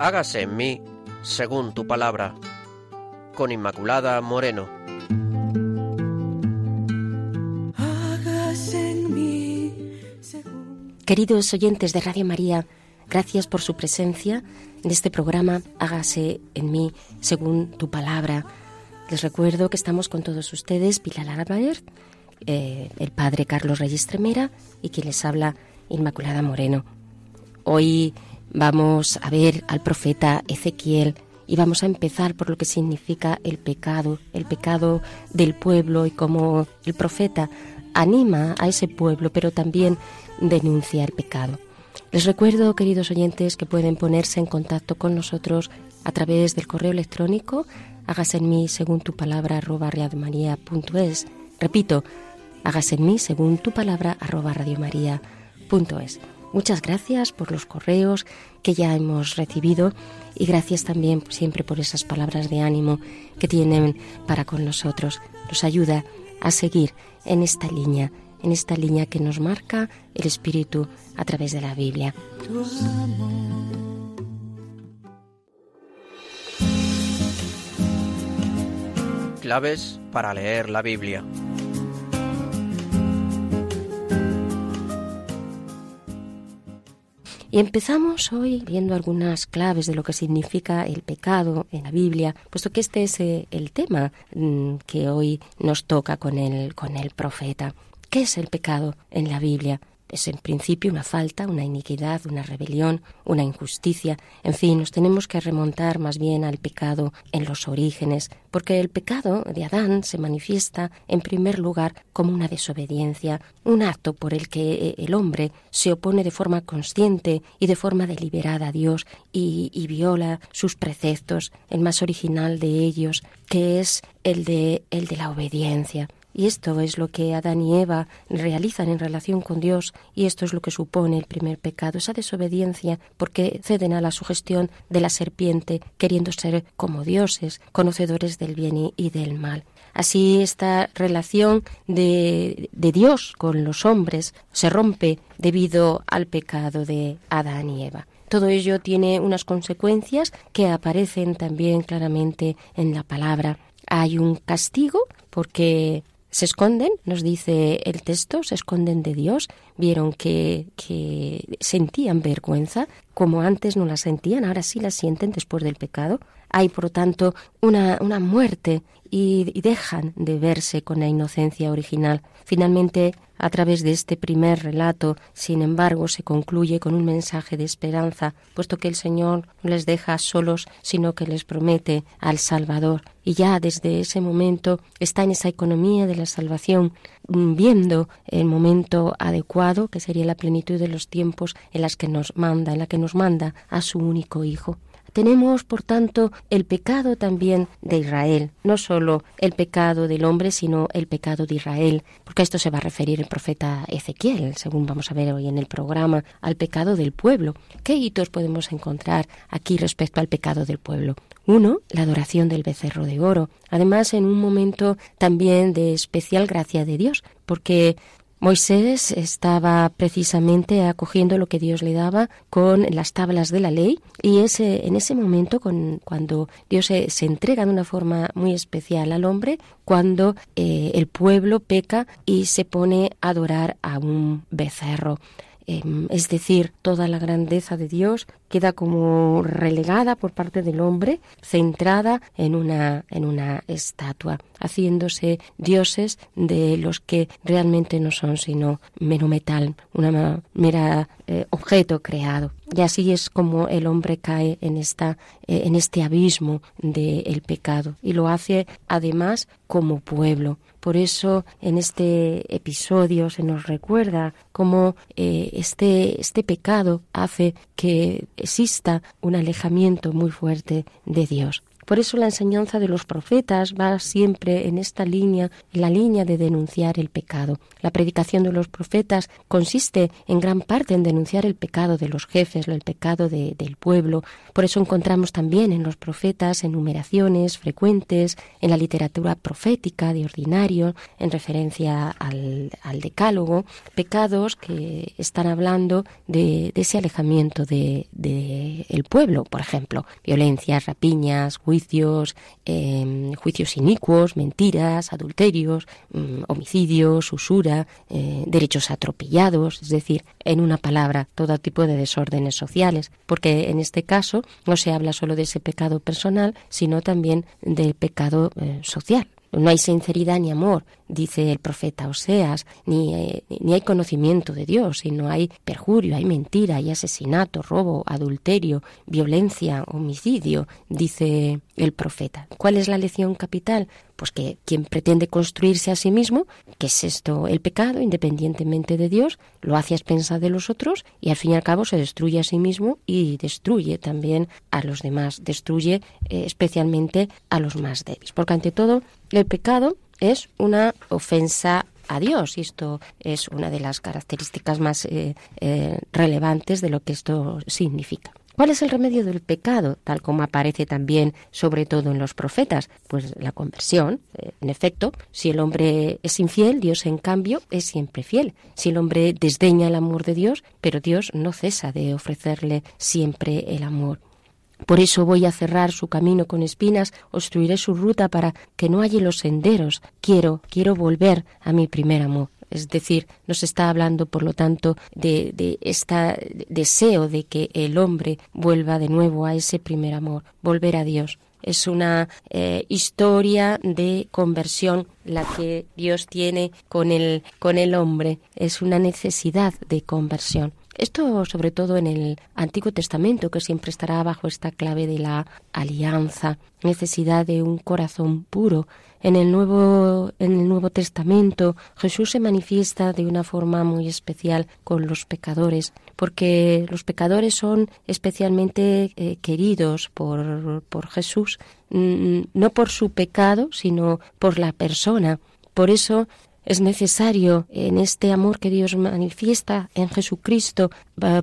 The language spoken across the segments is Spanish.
hágase en mí según tu palabra. Con Inmaculada Moreno. Queridos oyentes de Radio María, gracias por su presencia en este programa Hágase en mí según tu palabra. Les recuerdo que estamos con todos ustedes, Pilar Álvarez, eh, el padre Carlos Reyes Tremera y quien les habla, Inmaculada Moreno. Hoy vamos a ver al profeta Ezequiel y vamos a empezar por lo que significa el pecado, el pecado del pueblo y cómo el profeta anima a ese pueblo, pero también denuncia el pecado. Les recuerdo, queridos oyentes, que pueden ponerse en contacto con nosotros a través del correo electrónico hágase en mí según tu palabra arroba radiomaria.es. Repito, hágase en mí según tu palabra arroba radiomaria.es. Muchas gracias por los correos que ya hemos recibido y gracias también siempre por esas palabras de ánimo que tienen para con nosotros. Nos ayuda a seguir en esta línea, en esta línea que nos marca el Espíritu a través de la Biblia. Claves para leer la Biblia. Y empezamos hoy viendo algunas claves de lo que significa el pecado en la Biblia, puesto que este es eh, el tema mm, que hoy nos toca con el, con el profeta. ¿Qué es el pecado en la Biblia? Es en principio una falta, una iniquidad, una rebelión, una injusticia. En fin, nos tenemos que remontar más bien al pecado en los orígenes, porque el pecado de Adán se manifiesta en primer lugar como una desobediencia, un acto por el que eh, el hombre se opone de forma consciente y de forma deliberada a Dios y, y viola sus preceptos, el más original de ellos, que es el de, el de la obediencia. Y esto es lo que Adán y Eva realizan en relación con Dios y esto es lo que supone el primer pecado, esa desobediencia porque ceden a la sugestión de la serpiente queriendo ser como dioses, conocedores del bien y del mal. Así esta relación de, de, Dios con los hombres se rompe debido al pecado de Adán y Eva. Todo ello tiene unas consecuencias que aparecen también claramente en la palabra. Hay un castigo porque se esconden, nos dice el texto, se esconden de Dios, vieron que, que sentían vergüenza, como antes no la sentían, ahora sí la sienten después del pecado. Hay, por lo tanto, una, una muerte y, y dejan de verse con la inocencia original. Finalmente, a través de este primer relato, sin embargo, se concluye con un mensaje de esperanza, puesto que el Señor no les deja solos, sino que les promete al Salvador. Y ya desde ese momento está en esa economía de la salvación, viendo el momento adecuado, que sería la plenitud de los tiempos en las que nos manda, en la que nos manda a su único Hijo. Tenemos, por tanto, el pecado también de Israel, no solo el pecado del hombre, sino el pecado de Israel, porque a esto se va a referir el profeta Ezequiel, según vamos a ver hoy en el programa, al pecado del pueblo. ¿Qué hitos podemos encontrar aquí respecto al pecado del pueblo? Uno, la adoración del becerro de oro, además en un momento también de especial gracia de Dios, porque Moisés estaba precisamente acogiendo lo que Dios le daba con las tablas de la ley y ese, en ese momento, con, cuando Dios se, se, entrega de una forma muy especial al hombre, cuando eh, el pueblo peca y se pone a adorar a un becerro es decir, toda la grandeza de Dios queda como relegada por parte del hombre, centrada en una, en una estatua, haciéndose dioses de los que realmente no son sino mero metal, una mera eh, objeto creado. Y así es como el hombre cae en, esta, eh, en este abismo del pecado y lo hace además como pueblo. Por eso en este episodio se nos recuerda cómo eh, este, este pecado hace que exista un alejamiento muy fuerte de Dios Por eso la enseñanza de los profetas va siempre en esta línea, en la línea de denunciar el pecado. La predicación de los profetas consiste en gran parte en denunciar el pecado de los jefes, el pecado del pueblo. Por eso encontramos también en los profetas enumeraciones frecuentes en la literatura profética de ordinario, en referencia al, decálogo, pecados que están hablando de, ese alejamiento del de, el pueblo, por ejemplo, violencias, rapiñas, juicios, em, juicios inicuos, mentiras, adulterios, mm, homicidios, usura, eh, derechos atropellados, es decir, en una palabra, todo tipo de desórdenes sociales, porque en este caso no se habla solo de ese pecado personal, sino también del pecado eh, social. No hay sinceridad ni amor, dice el profeta Oseas, ni, eh, ni hay conocimiento de Dios, sino hay perjurio, hay mentira, hay asesinato, robo, adulterio, violencia, homicidio, dice el profeta. ¿Cuál es la lección capital? Pues que quien pretende construirse a sí mismo, que es esto el pecado, independientemente de Dios, lo hace a expensas de los otros y al fin y al cabo se destruye a sí mismo y destruye también a los demás, destruye eh, especialmente a los más débiles. Porque ante todo, el pecado es una ofensa a Dios y esto es una de las características más eh, eh, relevantes de lo que esto significa. ¿Cuál es el remedio del pecado, tal como aparece también sobre todo en los profetas? Pues la conversión. Eh, en efecto, si el hombre es infiel, Dios en cambio es siempre fiel. Si el hombre desdeña el amor de Dios, pero Dios no cesa de ofrecerle siempre el amor. Por eso voy a cerrar su camino con espinas, obstruiré su ruta para que no halle los senderos. Quiero, quiero volver a mi primer amor. Es decir, nos está hablando, por lo tanto, de, este deseo de que el hombre vuelva de nuevo a ese primer amor, volver a Dios. Es una eh, historia de conversión la que Dios tiene con el, con el hombre. Es una necesidad de conversión. Esto sobre todo en el Antiguo Testamento, que siempre estará bajo esta clave de la alianza, necesidad de un corazón puro. En el Nuevo, en el Nuevo Testamento Jesús se manifiesta de una forma muy especial con los pecadores, porque los pecadores son especialmente eh, queridos por, por Jesús, mm, no por su pecado, sino por la persona. Por eso es necesario en este amor que Dios manifiesta en Jesucristo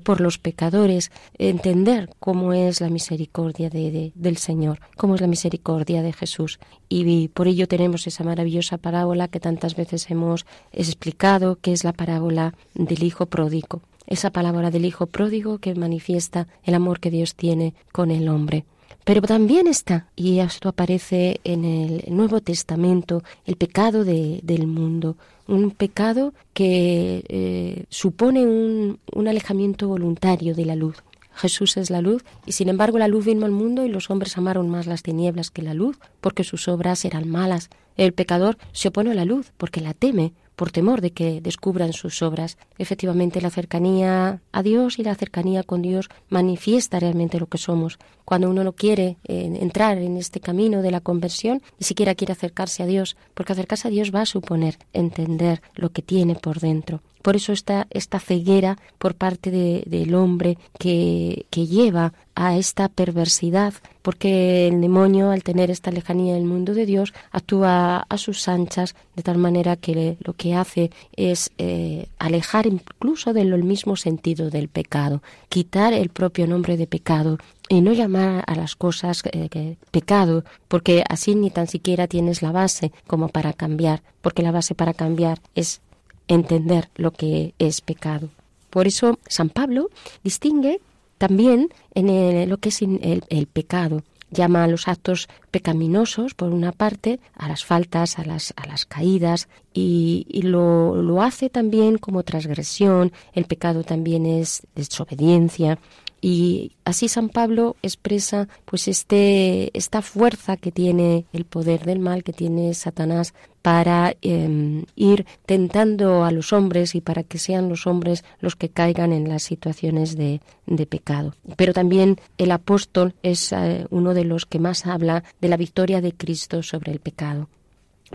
por los pecadores entender cómo es la misericordia de, del Señor, cómo es la misericordia de Jesús. Y por ello tenemos esa maravillosa parábola que tantas veces hemos explicado, que es la parábola del Hijo pródigo. Esa palabra del Hijo pródigo que manifiesta el amor que Dios tiene con el hombre. Pero también está, y esto aparece en el Nuevo Testamento, el pecado del mundo, un pecado que eh, supone un, un alejamiento voluntario de la luz. Jesús es la luz, y sin embargo la luz vino al mundo y los hombres amaron más las tinieblas que la luz, porque sus obras eran malas. El pecador se opone a la luz, porque la teme, por temor de que descubran sus obras. Efectivamente, la cercanía a Dios y la cercanía con Dios manifiesta realmente lo que somos. Cuando uno no quiere eh, entrar en este camino de la conversión, ni siquiera quiere acercarse a Dios, porque acercarse a Dios va a suponer entender lo que tiene por dentro. Por eso está esta ceguera por parte del hombre que, que lleva a esta perversidad, porque el demonio, al tener esta lejanía del mundo de Dios, actúa a sus anchas, de tal manera que lo que hace es eh, alejar incluso del mismo sentido del pecado, quitar el propio nombre de pecado y no llamar a las cosas eh, pecado, porque así ni tan siquiera tienes la base como para cambiar, porque la base para cambiar es entender lo que es pecado. Por eso San Pablo distingue también en lo que es el, pecado. Llama a los actos pecaminosos, por una parte, a las faltas, a las, a las caídas, y, lo, lo hace también como transgresión. El pecado también es desobediencia, y así San Pablo expresa pues este esta fuerza que tiene el poder del mal que tiene Satanás para em, ir tentando a los hombres y para que sean los hombres los que caigan en las situaciones de, de pecado. Pero también el apóstol es eh, uno de los que más habla de la victoria de Cristo sobre el pecado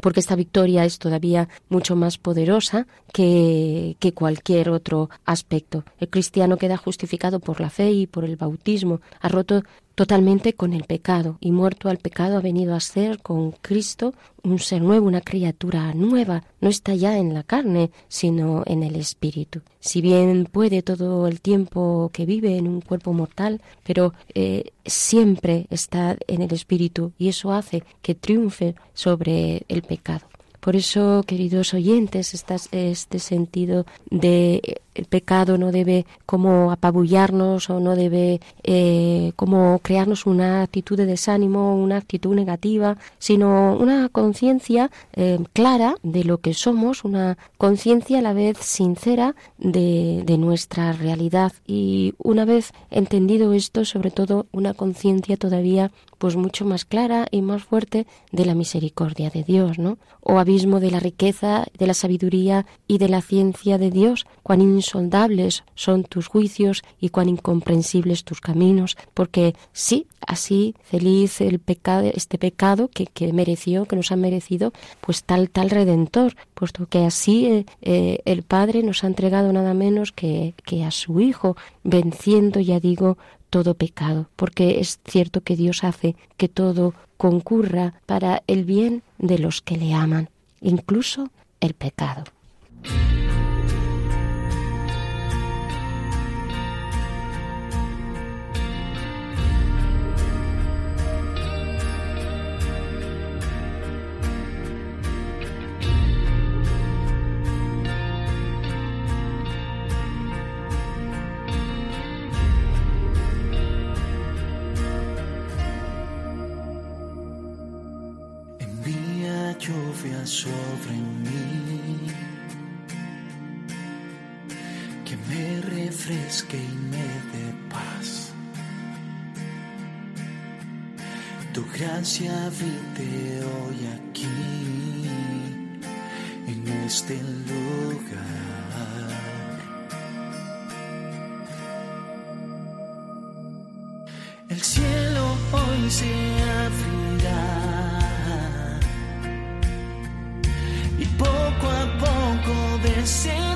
porque esta victoria es todavía mucho más poderosa que, que, cualquier otro aspecto. El cristiano queda justificado por la fe y por el bautismo, ha roto totalmente con el pecado y muerto al pecado ha venido a ser con Cristo un ser nuevo, una criatura nueva. No está ya en la carne, sino en el espíritu. Si bien puede todo el tiempo que vive en un cuerpo mortal, pero eh, siempre está en el espíritu y eso hace que triunfe sobre el pecado. Por eso, queridos oyentes, este sentido de el pecado no debe como apabullarnos o no debe eh, como crearnos una actitud de desánimo, una actitud negativa, sino una conciencia eh, clara de lo que somos, una conciencia a la vez sincera de, de nuestra realidad y una vez entendido esto, sobre todo una conciencia todavía pues mucho más clara y más fuerte de la misericordia de Dios, ¿no? O abismo de la riqueza, de la sabiduría y de la ciencia de Dios, cuán insondables son tus juicios y cuán incomprensibles tus caminos, porque sí, así feliz el pecado, este pecado que, que mereció, que nos ha merecido, pues tal, tal redentor, puesto que así eh, eh, el Padre nos ha entregado nada menos que, que a su Hijo, venciendo, ya digo, todo pecado, porque es cierto que Dios hace que todo concurra para el bien de los que le aman, incluso el pecado. Sobre mí, que me refresque y me dé paz. Tu gracia habite hoy aquí, en este lugar. El cielo hoy se abrirá. Poco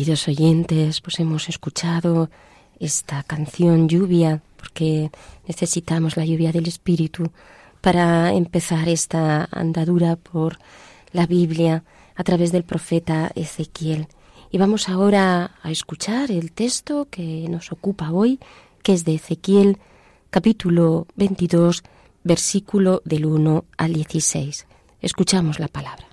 Queridos oyentes, pues hemos escuchado esta canción Lluvia, porque necesitamos la lluvia del Espíritu para empezar esta andadura por la Biblia a través del profeta Ezequiel. Y vamos ahora a escuchar el texto que nos ocupa hoy, que es de Ezequiel capítulo 22, versículo del 1 al 16. Escuchamos la palabra.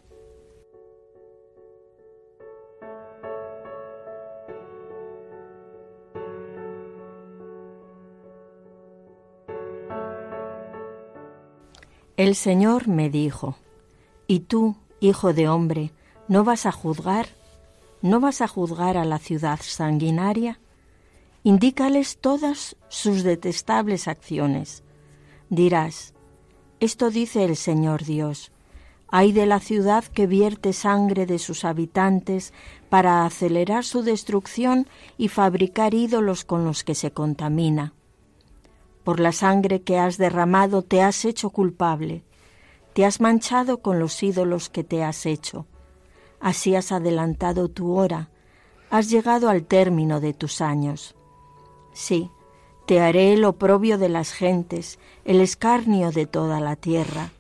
El Señor me dijo, ¿y tú, hijo de hombre, no vas a juzgar? ¿No vas a juzgar a la ciudad sanguinaria? Indícales todas sus detestables acciones. Dirás, esto dice el Señor Dios, hay de la ciudad que vierte sangre de sus habitantes para acelerar su destrucción y fabricar ídolos con los que se contamina. Por la sangre que has derramado te has hecho culpable, te has manchado con los ídolos que te has hecho. Así has adelantado tu hora, has llegado al término de tus años. Sí, te haré el oprobio de las gentes, el escarnio de toda la tierra.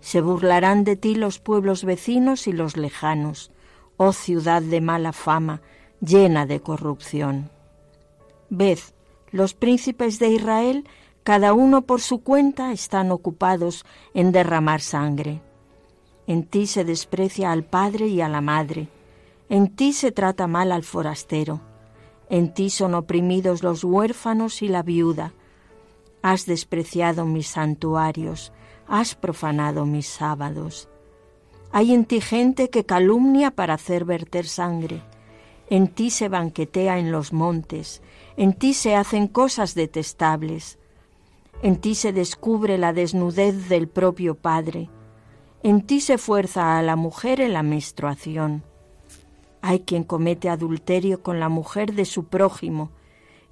Se burlarán de ti los pueblos vecinos y los lejanos, oh ciudad de mala fama, llena de corrupción. Ved, los príncipes de Israel, cada uno por su cuenta, están ocupados en derramar sangre. En ti se desprecia al padre y a la madre, en ti se trata mal al forastero, en ti son oprimidos los huérfanos y la viuda. Has despreciado mis santuarios, has profanado mis sábados. Hay en ti gente que calumnia para hacer verter sangre. En ti se banquetea en los montes, en ti se hacen cosas detestables. En ti se descubre la desnudez del propio Padre. En ti se fuerza a la mujer en la menstruación. Hay quien comete adulterio con la mujer de su prójimo,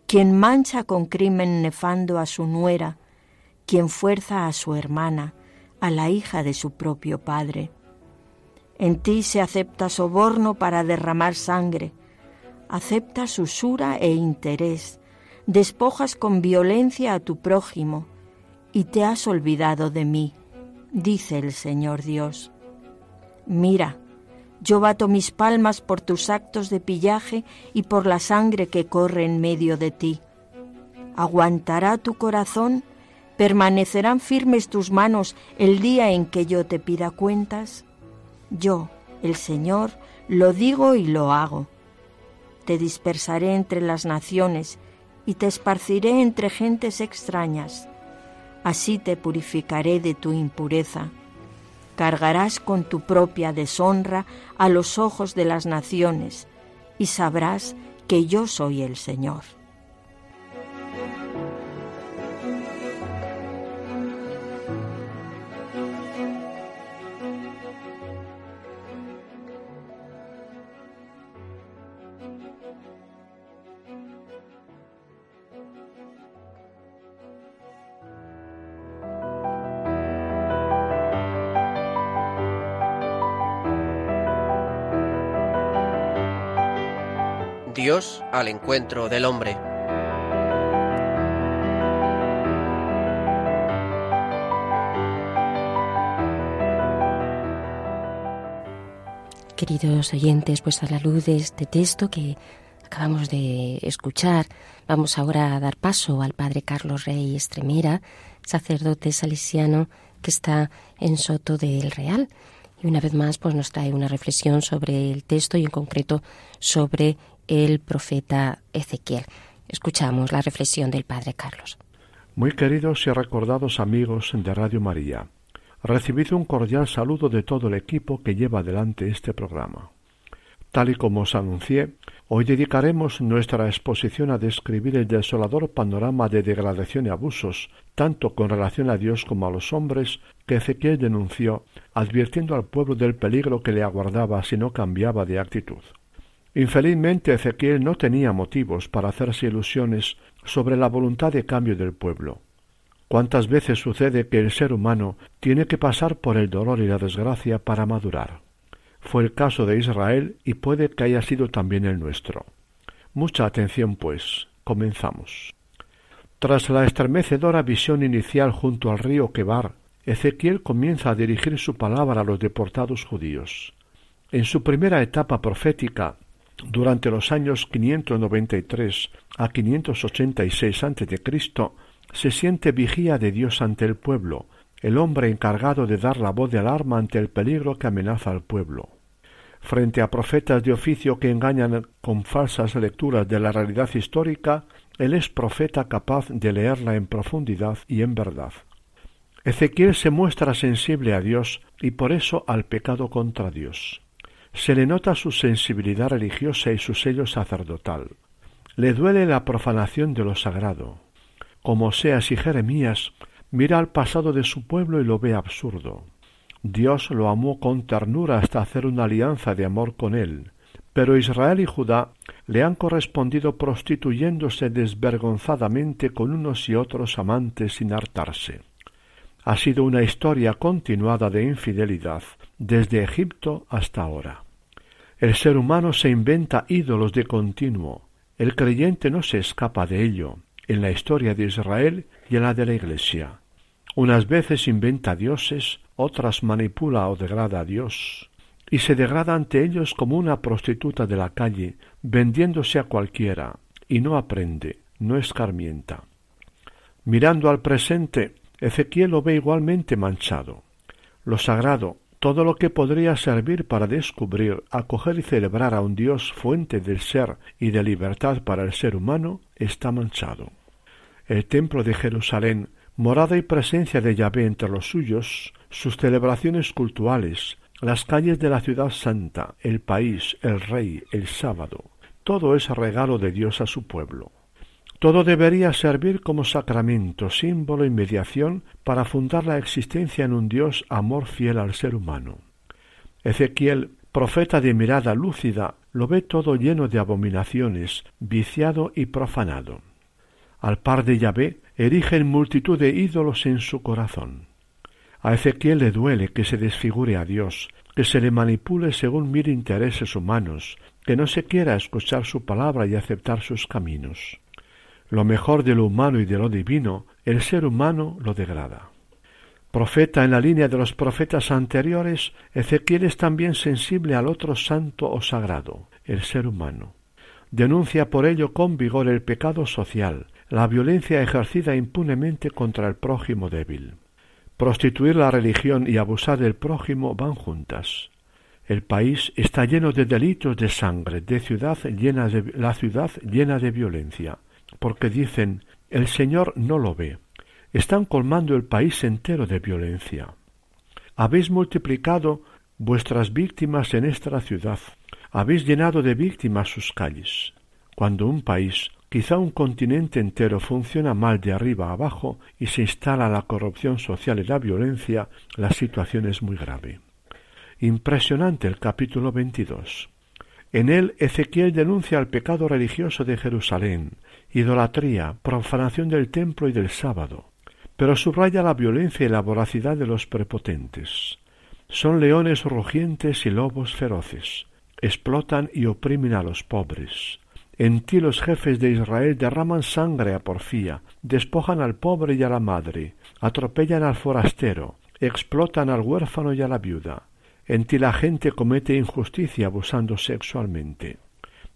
quien mancha con crimen nefando a su nuera, quien fuerza a su hermana, a la hija de su propio padre. En ti se acepta soborno para derramar sangre, aceptas usura e interés, despojas con violencia a tu prójimo, y te has olvidado de mí, dice el Señor Dios. Mira, yo bato mis palmas por tus actos de pillaje y por la sangre que corre en medio de ti. ¿Aguantará tu corazón? ¿Permanecerán firmes tus manos el día en que yo te pida cuentas? Yo, el Señor, lo digo y lo hago. Te dispersaré entre las naciones y te esparciré entre gentes extrañas. Así te purificaré de tu impureza. Cargarás con tu propia deshonra a los ojos de las naciones y sabrás que yo soy el Señor. Dios al encuentro del hombre. Queridos oyentes, pues a la luz de este texto que acabamos de escuchar, vamos ahora a dar paso al Padre Carlos Rey Estremera, sacerdote salesiano que está en Soto del Real. Y una vez más, pues nos trae una reflexión sobre el texto y en concreto sobre el profeta Ezequiel. Escuchamos la reflexión del Padre Carlos. Muy queridos y recordados amigos de Radio María, recibid un cordial saludo de todo el equipo que lleva adelante este programa. Tal y como os anuncié, hoy dedicaremos nuestra exposición a describir el desolador panorama de degradación y abusos, tanto con relación a Dios como a los hombres, que Ezequiel denunció, advirtiendo al pueblo del peligro que le aguardaba si no cambiaba de actitud. Infelizmente Ezequiel no tenía motivos para hacerse ilusiones sobre la voluntad de cambio del pueblo. ¿Cuántas veces sucede que el ser humano tiene que pasar por el dolor y la desgracia para madurar? Fue el caso de Israel y puede que haya sido también el nuestro. Mucha atención, pues. Comenzamos. Tras la estremecedora visión inicial junto al río Quebar, Ezequiel comienza a dirigir su palabra a los deportados judíos. En su primera etapa profética, durante los años 593 a 586 a.C., se siente vigía de Dios ante el pueblo, el hombre encargado de dar la voz de alarma ante el peligro que amenaza al pueblo. Frente a profetas de oficio que engañan con falsas lecturas de la realidad histórica, él es profeta capaz de leerla en profundidad y en verdad. Ezequiel se muestra sensible a Dios y por eso al pecado contra Dios. Se le nota su sensibilidad religiosa y su sello sacerdotal. Le duele la profanación de lo sagrado. Como Oseas y Jeremías, mira al pasado de su pueblo y lo ve absurdo. Dios lo amó con ternura hasta hacer una alianza de amor con él, pero Israel y Judá le han correspondido prostituyéndose desvergonzadamente con unos y otros amantes sin hartarse. Ha sido una historia continuada de infidelidad, desde Egipto hasta ahora. El ser humano se inventa ídolos de continuo. El creyente no se escapa de ello, en la historia de Israel y en la de la Iglesia. Unas veces inventa dioses, otras manipula o degrada a Dios. y se degrada ante ellos como una prostituta de la calle, vendiéndose a cualquiera, y no aprende, no escarmienta. Mirando al presente, Ezequiel lo ve igualmente manchado. Lo sagrado, todo lo que podría servir para descubrir, acoger y celebrar a un Dios fuente del ser y de libertad para el ser humano, está manchado. El templo de Jerusalén, morada y presencia de Yahvé entre los suyos, sus celebraciones cultuales, las calles de la ciudad santa, el país, el rey, el sábado, todo es regalo de Dios a su pueblo. Todo debería servir como sacramento, símbolo y mediación para fundar la existencia en un Dios amor fiel al ser humano. Ezequiel, profeta de mirada lúcida, lo ve todo lleno de abominaciones, viciado y profanado. Al par de Yahvé, erigen multitud de ídolos en su corazón. A Ezequiel le duele que se desfigure a Dios, que se le manipule según mil intereses humanos, que no se quiera escuchar su palabra y aceptar sus caminos. Lo mejor de lo humano y de lo divino, el ser humano lo degrada. Profeta en la línea de los profetas anteriores, Ezequiel es también sensible al otro santo o sagrado, el ser humano. Denuncia por ello con vigor el pecado social, la violencia ejercida impunemente contra el prójimo débil. Prostituir la religión y abusar del prójimo van juntas. El país está lleno de delitos de sangre, de ciudad llena de la ciudad llena de violencia, porque dicen el Señor no lo ve. Están colmando el país entero de violencia. Habéis multiplicado vuestras víctimas en esta ciudad, habéis llenado de víctimas sus calles. Cuando un país Quizá un continente entero funciona mal de arriba a abajo y se instala la corrupción social y la violencia, la situación es muy grave. Impresionante el capítulo 22. En él Ezequiel denuncia el pecado religioso de Jerusalén, idolatría, profanación del templo y del sábado, pero subraya la violencia y la voracidad de los prepotentes. Son leones rugientes y lobos feroces. Explotan y oprimen a los pobres. En ti los jefes de Israel derraman sangre a porfía, despojan al pobre y a la madre, atropellan al forastero, explotan al huérfano y a la viuda. En ti la gente comete injusticia abusando sexualmente.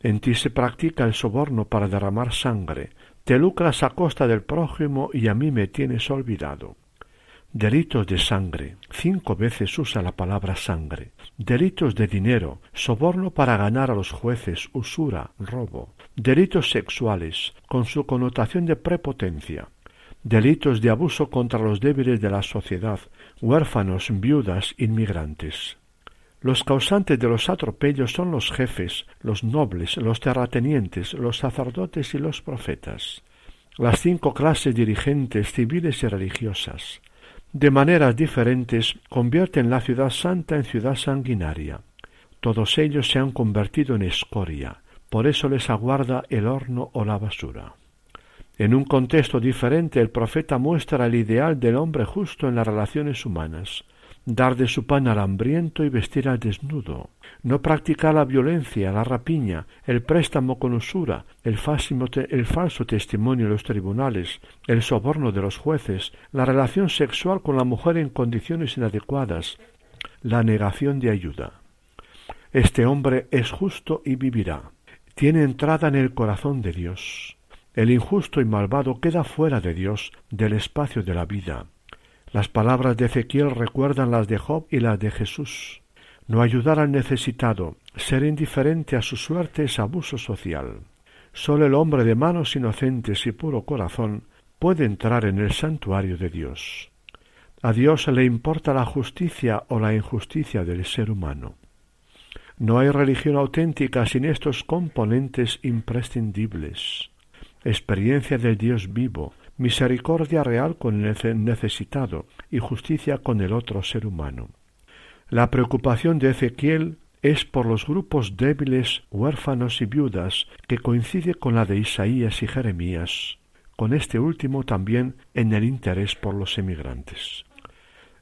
En ti se practica el soborno para derramar sangre. Te lucras a costa del prójimo y a mí me tienes olvidado. Delitos de sangre. Cinco veces usa la palabra sangre. Delitos de dinero. Soborno para ganar a los jueces. Usura. Robo. Delitos sexuales, con su connotación de prepotencia. Delitos de abuso contra los débiles de la sociedad. Huérfanos, viudas, inmigrantes. Los causantes de los atropellos son los jefes, los nobles, los terratenientes, los sacerdotes y los profetas. Las cinco clases dirigentes civiles y religiosas de maneras diferentes convierten la ciudad santa en ciudad sanguinaria. Todos ellos se han convertido en escoria, por eso les aguarda el horno o la basura. En un contexto diferente el profeta muestra el ideal del hombre justo en las relaciones humanas, dar de su pan al hambriento y vestir al desnudo, no practicar la violencia, la rapiña, el préstamo con usura, el, el falso testimonio en los tribunales, el soborno de los jueces, la relación sexual con la mujer en condiciones inadecuadas, la negación de ayuda. Este hombre es justo y vivirá. Tiene entrada en el corazón de Dios. El injusto y malvado queda fuera de Dios, del espacio de la vida. Las palabras de Ezequiel recuerdan las de Job y las de Jesús. No ayudar al necesitado, ser indiferente a su suerte es abuso social. Sólo el hombre de manos inocentes y puro corazón puede entrar en el santuario de Dios. A Dios le importa la justicia o la injusticia del ser humano. No hay religión auténtica sin estos componentes imprescindibles. Experiencia del Dios vivo, misericordia real con el necesitado y justicia con el otro ser humano. La preocupación de Ezequiel es por los grupos débiles, huérfanos y viudas, que coincide con la de Isaías y Jeremías, con este último también en el interés por los emigrantes.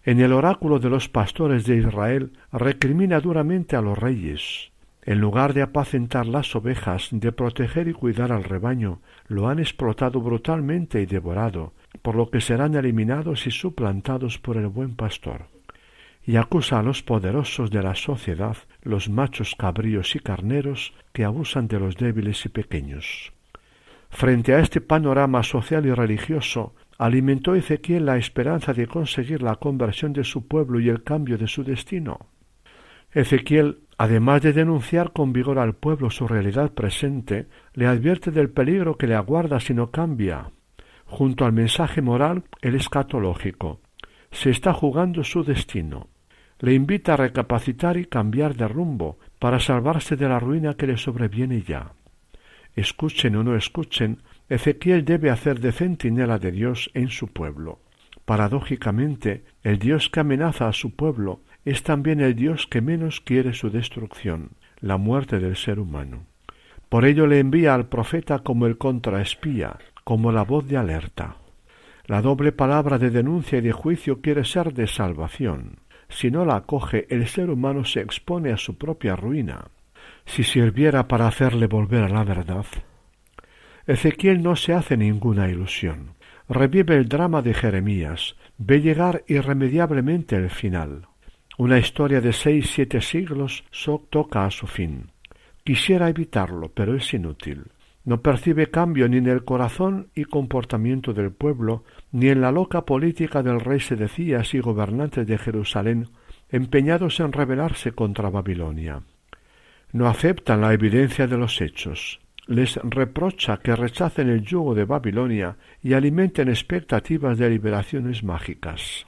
En el oráculo de los pastores de Israel recrimina duramente a los reyes, en lugar de apacentar las ovejas, de proteger y cuidar al rebaño, lo han explotado brutalmente y devorado, por lo que serán eliminados y suplantados por el buen pastor. y acusa a los poderosos de la sociedad, los machos cabríos y carneros, que abusan de los débiles y pequeños. Frente a este panorama social y religioso, alimentó Ezequiel la esperanza de conseguir la conversión de su pueblo y el cambio de su destino. Ezequiel, además de denunciar con vigor al pueblo su realidad presente, le advierte del peligro que le aguarda si no cambia. Junto al mensaje moral, el escatológico. Se está jugando su destino. Le invita a recapacitar y cambiar de rumbo para salvarse de la ruina que le sobreviene ya. Escuchen o no escuchen, Ezequiel debe hacer de centinela de Dios en su pueblo. Paradójicamente, el Dios que amenaza a su pueblo es también el Dios que menos quiere su destrucción, la muerte del ser humano. Por ello le envía al profeta como el contraespía, como la voz de alerta. La doble palabra de denuncia y de juicio quiere ser de salvación. Si no la acoge, el ser humano se expone a su propia ruina. Si sirviera para hacerle volver a la verdad. Ezequiel no se hace ninguna ilusión. Revive el drama de Jeremías, ve llegar irremediablemente el final. Una historia de seis siete siglos so toca a su fin. Quisiera evitarlo, pero es inútil. No percibe cambio ni en el corazón y comportamiento del pueblo, ni en la loca política del rey Sedecías y gobernantes de Jerusalén, empeñados en rebelarse contra Babilonia. No aceptan la evidencia de los hechos. Les reprocha que rechacen el yugo de Babilonia y alimenten expectativas de liberaciones mágicas.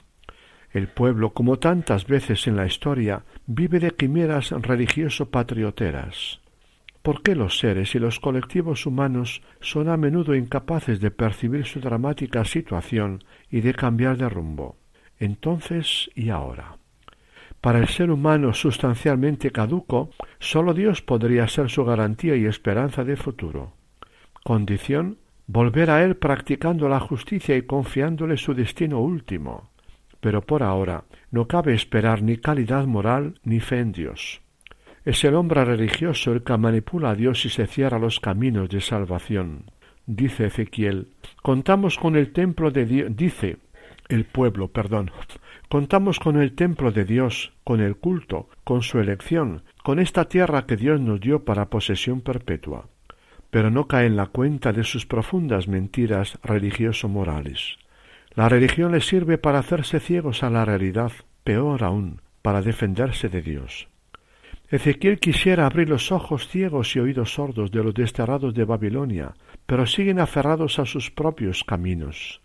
El pueblo, como tantas veces en la historia, vive de quimeras religioso-patrioteras. ¿Por qué los seres y los colectivos humanos son a menudo incapaces de percibir su dramática situación y de cambiar de rumbo? Entonces y ahora. Para el ser humano sustancialmente caduco, sólo Dios podría ser su garantía y esperanza de futuro. Condición volver a Él practicando la justicia y confiándole su destino último. Pero por ahora no cabe esperar ni calidad moral ni fe en Dios. Es el hombre religioso el que manipula a Dios y se cierra los caminos de salvación. Dice Ezequiel, contamos con el templo de Dios, dice el pueblo, perdón, contamos con el templo de Dios, con el culto, con su elección, con esta tierra que Dios nos dio para posesión perpetua. Pero no cae en la cuenta de sus profundas mentiras religioso-morales. La religión les sirve para hacerse ciegos a la realidad, peor aún, para defenderse de Dios. Ezequiel quisiera abrir los ojos ciegos y oídos sordos de los desterrados de Babilonia, pero siguen aferrados a sus propios caminos.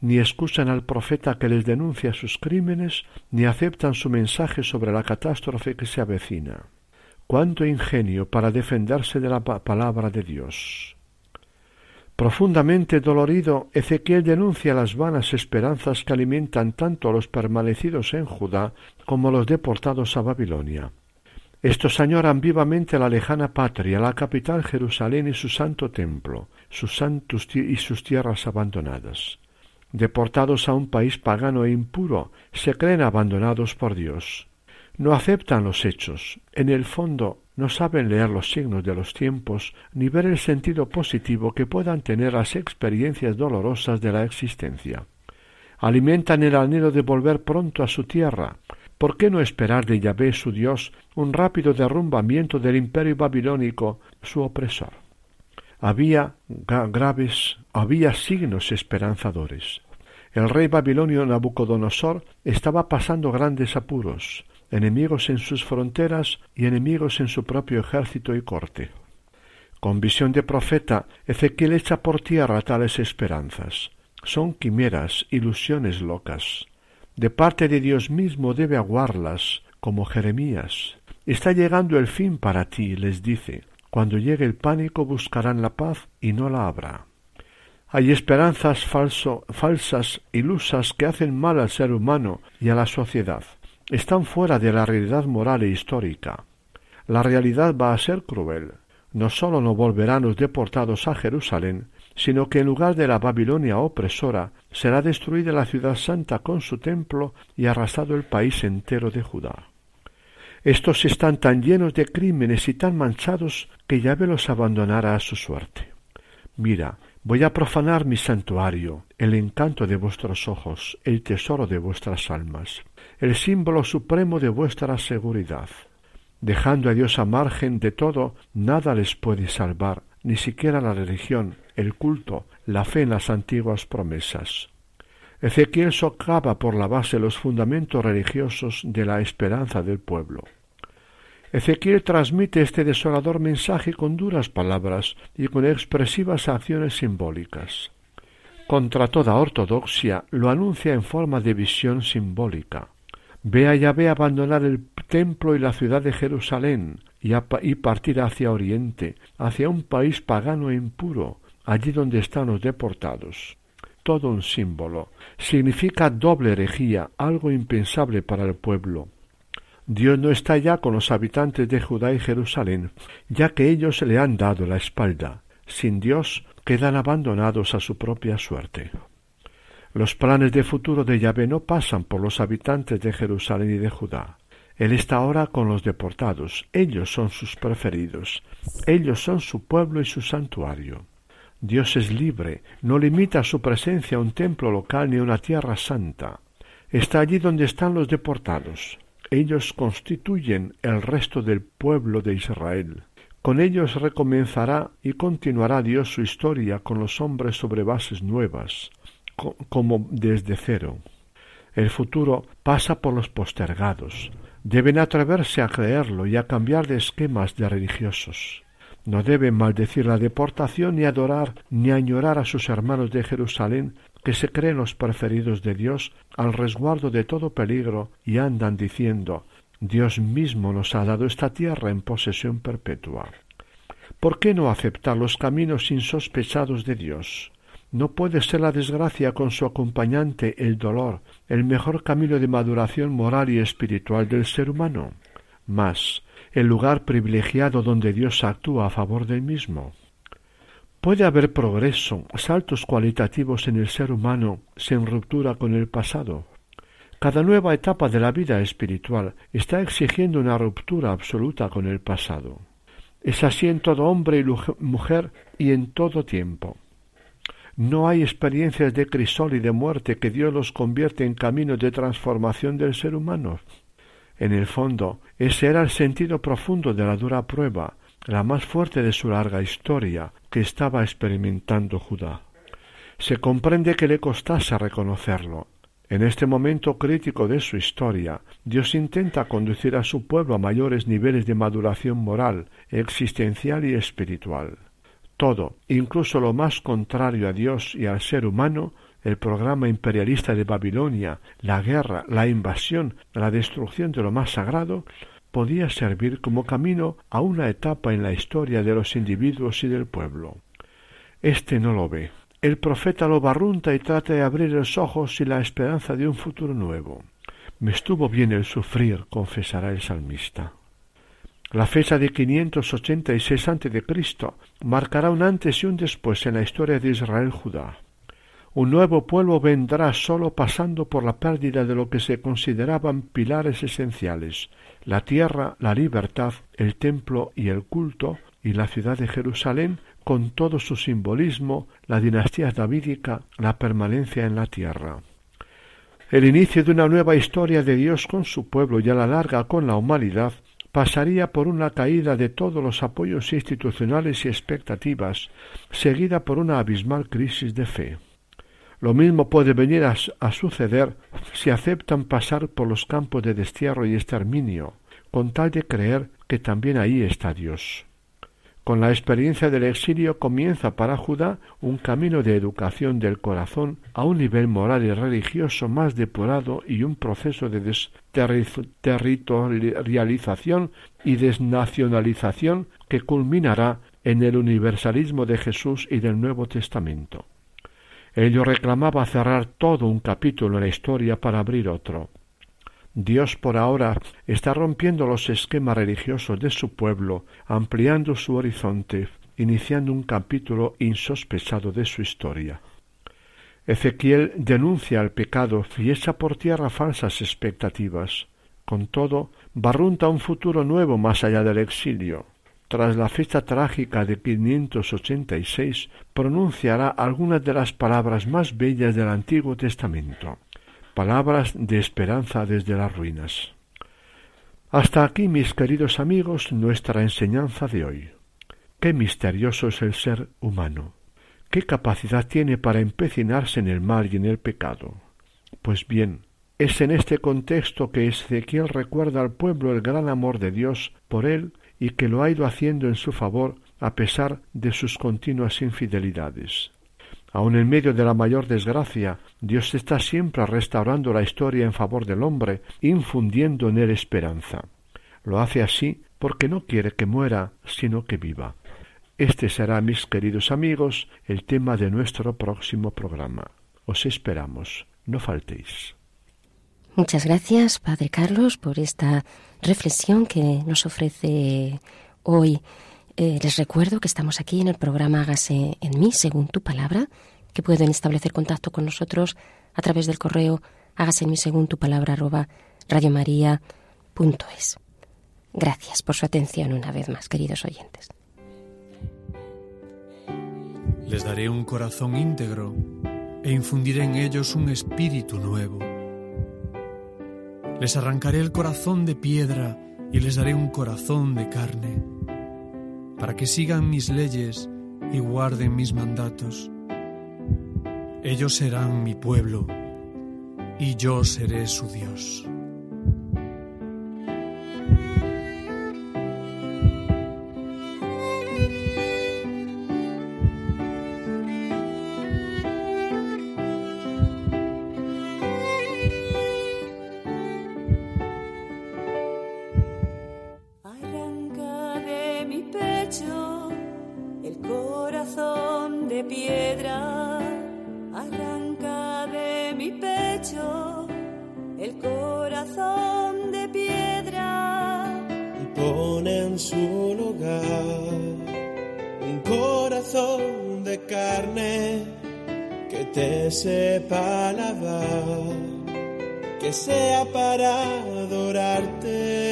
Ni escuchan al profeta que les denuncia sus crímenes, ni aceptan su mensaje sobre la catástrofe que se avecina. Cuánto ingenio para defenderse de la palabra de Dios. Profundamente dolorido, Ezequiel denuncia las vanas esperanzas que alimentan tanto a los permanecidos en Judá como a los deportados a Babilonia. Estos añoran vivamente la lejana patria, la capital Jerusalén y su santo templo, sus santos y sus tierras abandonadas. Deportados a un país pagano e impuro, se creen abandonados por Dios. No aceptan los hechos. En el fondo, no saben leer los signos de los tiempos ni ver el sentido positivo que puedan tener las experiencias dolorosas de la existencia. Alimentan el anhelo de volver pronto a su tierra, ¿Por qué no esperar de Yahvé su Dios un rápido derrumbamiento del imperio babilónico, su opresor? Había graves, había signos esperanzadores. El rey babilonio Nabucodonosor estaba pasando grandes apuros, enemigos en sus fronteras y enemigos en su propio ejército y corte. Con visión de profeta, Ezequiel echa por tierra tales esperanzas. Son quimeras, ilusiones locas de parte de Dios mismo debe aguarlas, como Jeremías. Está llegando el fin para ti, les dice. Cuando llegue el pánico buscarán la paz y no la habrá. Hay esperanzas falso, falsas, ilusas que hacen mal al ser humano y a la sociedad. Están fuera de la realidad moral e histórica. La realidad va a ser cruel. No sólo no volverán los deportados a Jerusalén, sino que en lugar de la Babilonia opresora será destruida la ciudad santa con su templo y arrasado el país entero de Judá. Estos están tan llenos de crímenes y tan manchados que Yahvé los abandonará a su suerte. Mira, voy a profanar mi santuario, el encanto de vuestros ojos, el tesoro de vuestras almas. El símbolo supremo de vuestra seguridad. Dejando a Dios a margen de todo, nada les puede salvar, ni siquiera la religión, el culto, la fe en las antiguas promesas. Ezequiel socava por la base los fundamentos religiosos de la esperanza del pueblo. Ezequiel transmite este desolador mensaje con duras palabras y con expresivas acciones simbólicas. Contra toda ortodoxia lo anuncia en forma de visión simbólica. Ve a Yahvé abandonar el templo y la ciudad de Jerusalén y, y partir hacia Oriente, hacia un país pagano e impuro, allí donde están los deportados. Todo un símbolo. Significa doble herejía, algo impensable para el pueblo. Dios no está ya con los habitantes de Judá y Jerusalén, ya que ellos le han dado la espalda. Sin Dios quedan abandonados a su propia suerte. Los planes de futuro de Yahvé no pasan por los habitantes de Jerusalén y de Judá. Él está ahora con los deportados. Ellos son sus preferidos. Ellos son su pueblo y su santuario. Dios es libre, no limita su presencia a un templo local ni a una tierra santa. Está allí donde están los deportados. Ellos constituyen el resto del pueblo de Israel. Con ellos recomenzará y continuará Dios su historia con los hombres sobre bases nuevas, como desde cero. El futuro pasa por los postergados. Deben atreverse a creerlo y a cambiar de esquemas de religiosos. No deben maldecir la deportación ni adorar ni añorar a sus hermanos de Jerusalén que se creen los preferidos de Dios al resguardo de todo peligro y andan diciendo Dios mismo nos ha dado esta tierra en posesión perpetua. ¿Por qué no aceptar los caminos insospechados de Dios? ¿No puede ser la desgracia con su acompañante el dolor el mejor camino de maduración moral y espiritual del ser humano? Mas, el lugar privilegiado donde Dios actúa a favor del mismo. Puede haber progreso, saltos cualitativos en el ser humano sin ruptura con el pasado. Cada nueva etapa de la vida espiritual está exigiendo una ruptura absoluta con el pasado. Es así en todo hombre y mujer y en todo tiempo. No hay experiencias de crisol y de muerte que Dios los convierte en caminos de transformación del ser humano. En el fondo, ese era el sentido profundo de la dura prueba, la más fuerte de su larga historia que estaba experimentando Judá. Se comprende que le costase reconocerlo. En este momento crítico de su historia, Dios intenta conducir a su pueblo a mayores niveles de maduración moral, existencial y espiritual. Todo, incluso lo más contrario a Dios y al ser humano, el programa imperialista de Babilonia, la guerra, la invasión, la destrucción de lo más sagrado, podía servir como camino a una etapa en la historia de los individuos y del pueblo. Este no lo ve. El profeta lo barrunta y trata de abrir los ojos y la esperanza de un futuro nuevo. Me estuvo bien el sufrir, confesará el salmista. La fecha de 586 a.C. marcará un antes y un después en la historia de Israel-Judá. Un nuevo pueblo vendrá solo pasando por la pérdida de lo que se consideraban pilares esenciales, la tierra, la libertad, el templo y el culto, y la ciudad de Jerusalén, con todo su simbolismo, la dinastía davídica, la permanencia en la tierra. El inicio de una nueva historia de Dios con su pueblo y a la larga con la humanidad pasaría por una caída de todos los apoyos institucionales y expectativas, seguida por una abismal crisis de fe. Lo mismo puede venir a, suceder si aceptan pasar por los campos de destierro y exterminio, con tal de creer que también ahí está Dios. Con la experiencia del exilio comienza para Judá un camino de educación del corazón a un nivel moral y religioso más depurado y un proceso de desterritorialización y desnacionalización que culminará en el universalismo de Jesús y del Nuevo Testamento. Ello reclamaba cerrar todo un capítulo en la historia para abrir otro. Dios por ahora está rompiendo los esquemas religiosos de su pueblo, ampliando su horizonte, iniciando un capítulo insospechado de su historia. Ezequiel denuncia el pecado y echa por tierra falsas expectativas. Con todo, barrunta un futuro nuevo más allá del exilio tras la fecha trágica de 586, pronunciará algunas de las palabras más bellas del Antiguo Testamento. Palabras de esperanza desde las ruinas. Hasta aquí, mis queridos amigos, nuestra enseñanza de hoy. Qué misterioso es el ser humano. ¿Qué capacidad tiene para empecinarse en el mal y en el pecado? Pues bien, es en este contexto que Ezequiel recuerda al pueblo el gran amor de Dios por él y que lo ha ido haciendo en su favor a pesar de sus continuas infidelidades. Aun en medio de la mayor desgracia, Dios está siempre restaurando la historia en favor del hombre, infundiendo en él esperanza. Lo hace así porque no quiere que muera, sino que viva. Este será, mis queridos amigos, el tema de nuestro próximo programa. Os esperamos. No faltéis. Muchas gracias, Padre Carlos, por esta reflexión que nos ofrece hoy eh, les recuerdo que estamos aquí en el programa Hágase en mí, según tu palabra, que pueden establecer contacto con nosotros a través del correo hágase en mí según tu palabra arroba radiomaria.es. Gracias por su atención una vez más, queridos oyentes. Les daré un corazón íntegro e infundiré en ellos un espíritu nuevo. Les arrancaré el corazón de piedra y les daré un corazón de carne para que sigan mis leyes y guarden mis mandatos. Ellos serán mi pueblo y yo seré su Dios. mi pecho el corazón de piedra. Arranca de mi pecho el corazón de piedra. Y pone en su lugar un corazón de carne que te sepa alabar, que sea para adorarte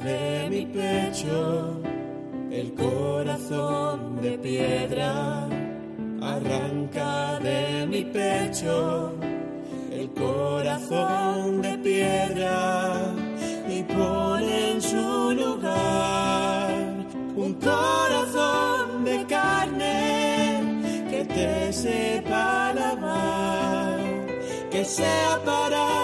de mi pecho el corazón de piedra. Arranca de mi pecho el corazón de piedra y pone en su lugar un corazón de carne que te sepa lavar, que sea para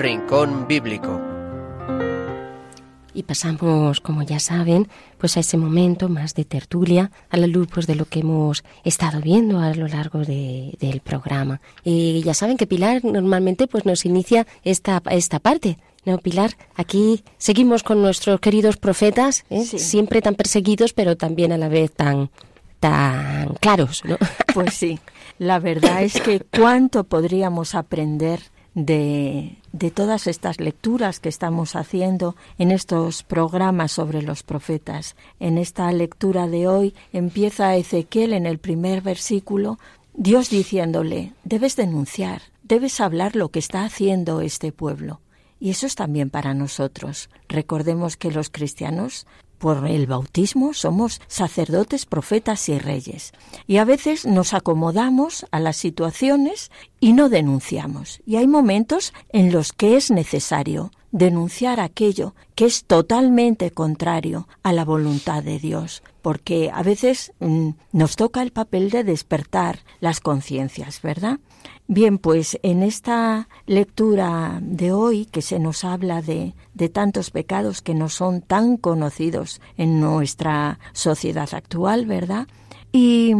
Rincón Bíblico. Y pasamos, como ya saben, pues a ese momento más de tertulia, a la luz pues, de lo que hemos estado viendo a lo largo del programa. Y ya saben que Pilar normalmente pues nos inicia esta, esta parte. No, Pilar, aquí seguimos con nuestros queridos profetas, ¿eh? siempre tan perseguidos, pero también a la vez tan, tan claros, ¿no? Pues sí, la verdad es que cuánto podríamos aprender de, de todas estas lecturas que estamos haciendo en estos programas sobre los profetas. En esta lectura de hoy empieza Ezequiel en el primer versículo, Dios diciéndole, debes denunciar, debes hablar lo que está haciendo este pueblo. Y eso es también para nosotros. Recordemos que los cristianos por el bautismo somos sacerdotes, profetas y reyes. Y a veces nos acomodamos a las situaciones y no denunciamos. Y hay momentos en los que es necesario denunciar aquello que es totalmente contrario a la voluntad de Dios. porque a veces mm, nos toca el papel de despertar las conciencias, ¿verdad? Bien, pues en esta lectura de hoy que se nos habla de, de tantos pecados que no son tan conocidos en nuestra sociedad actual, ¿verdad? Y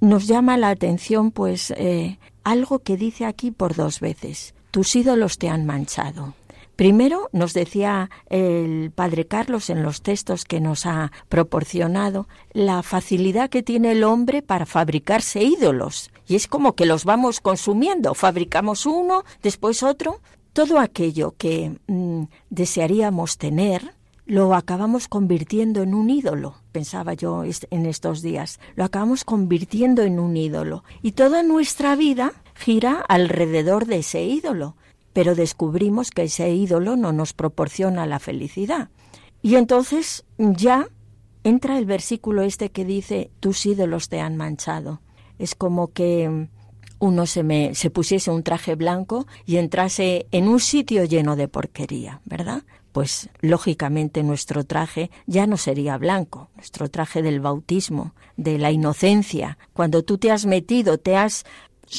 nos llama la atención pues eh, algo que dice aquí por dos veces. Tus ídolos te han manchado. Primero nos decía el padre Carlos en los textos que nos ha proporcionado la facilidad que tiene el hombre para fabricarse ídolos. Y es como que los vamos consumiendo. Fabricamos uno, después otro. Todo aquello que mm, desearíamos tener, lo acabamos convirtiendo en un ídolo, pensaba yo en estos días, lo acabamos convirtiendo en un ídolo. Y toda nuestra vida gira alrededor de ese ídolo, pero descubrimos que ese ídolo no nos proporciona la felicidad. Y entonces ya entra el versículo este que dice, tus ídolos te han manchado. Es como que uno se, me, se pusiese un traje blanco y entrase en un sitio lleno de porquería, ¿verdad? Pues lógicamente nuestro traje ya no sería blanco, nuestro traje del bautismo, de la inocencia. Cuando tú te has metido, te has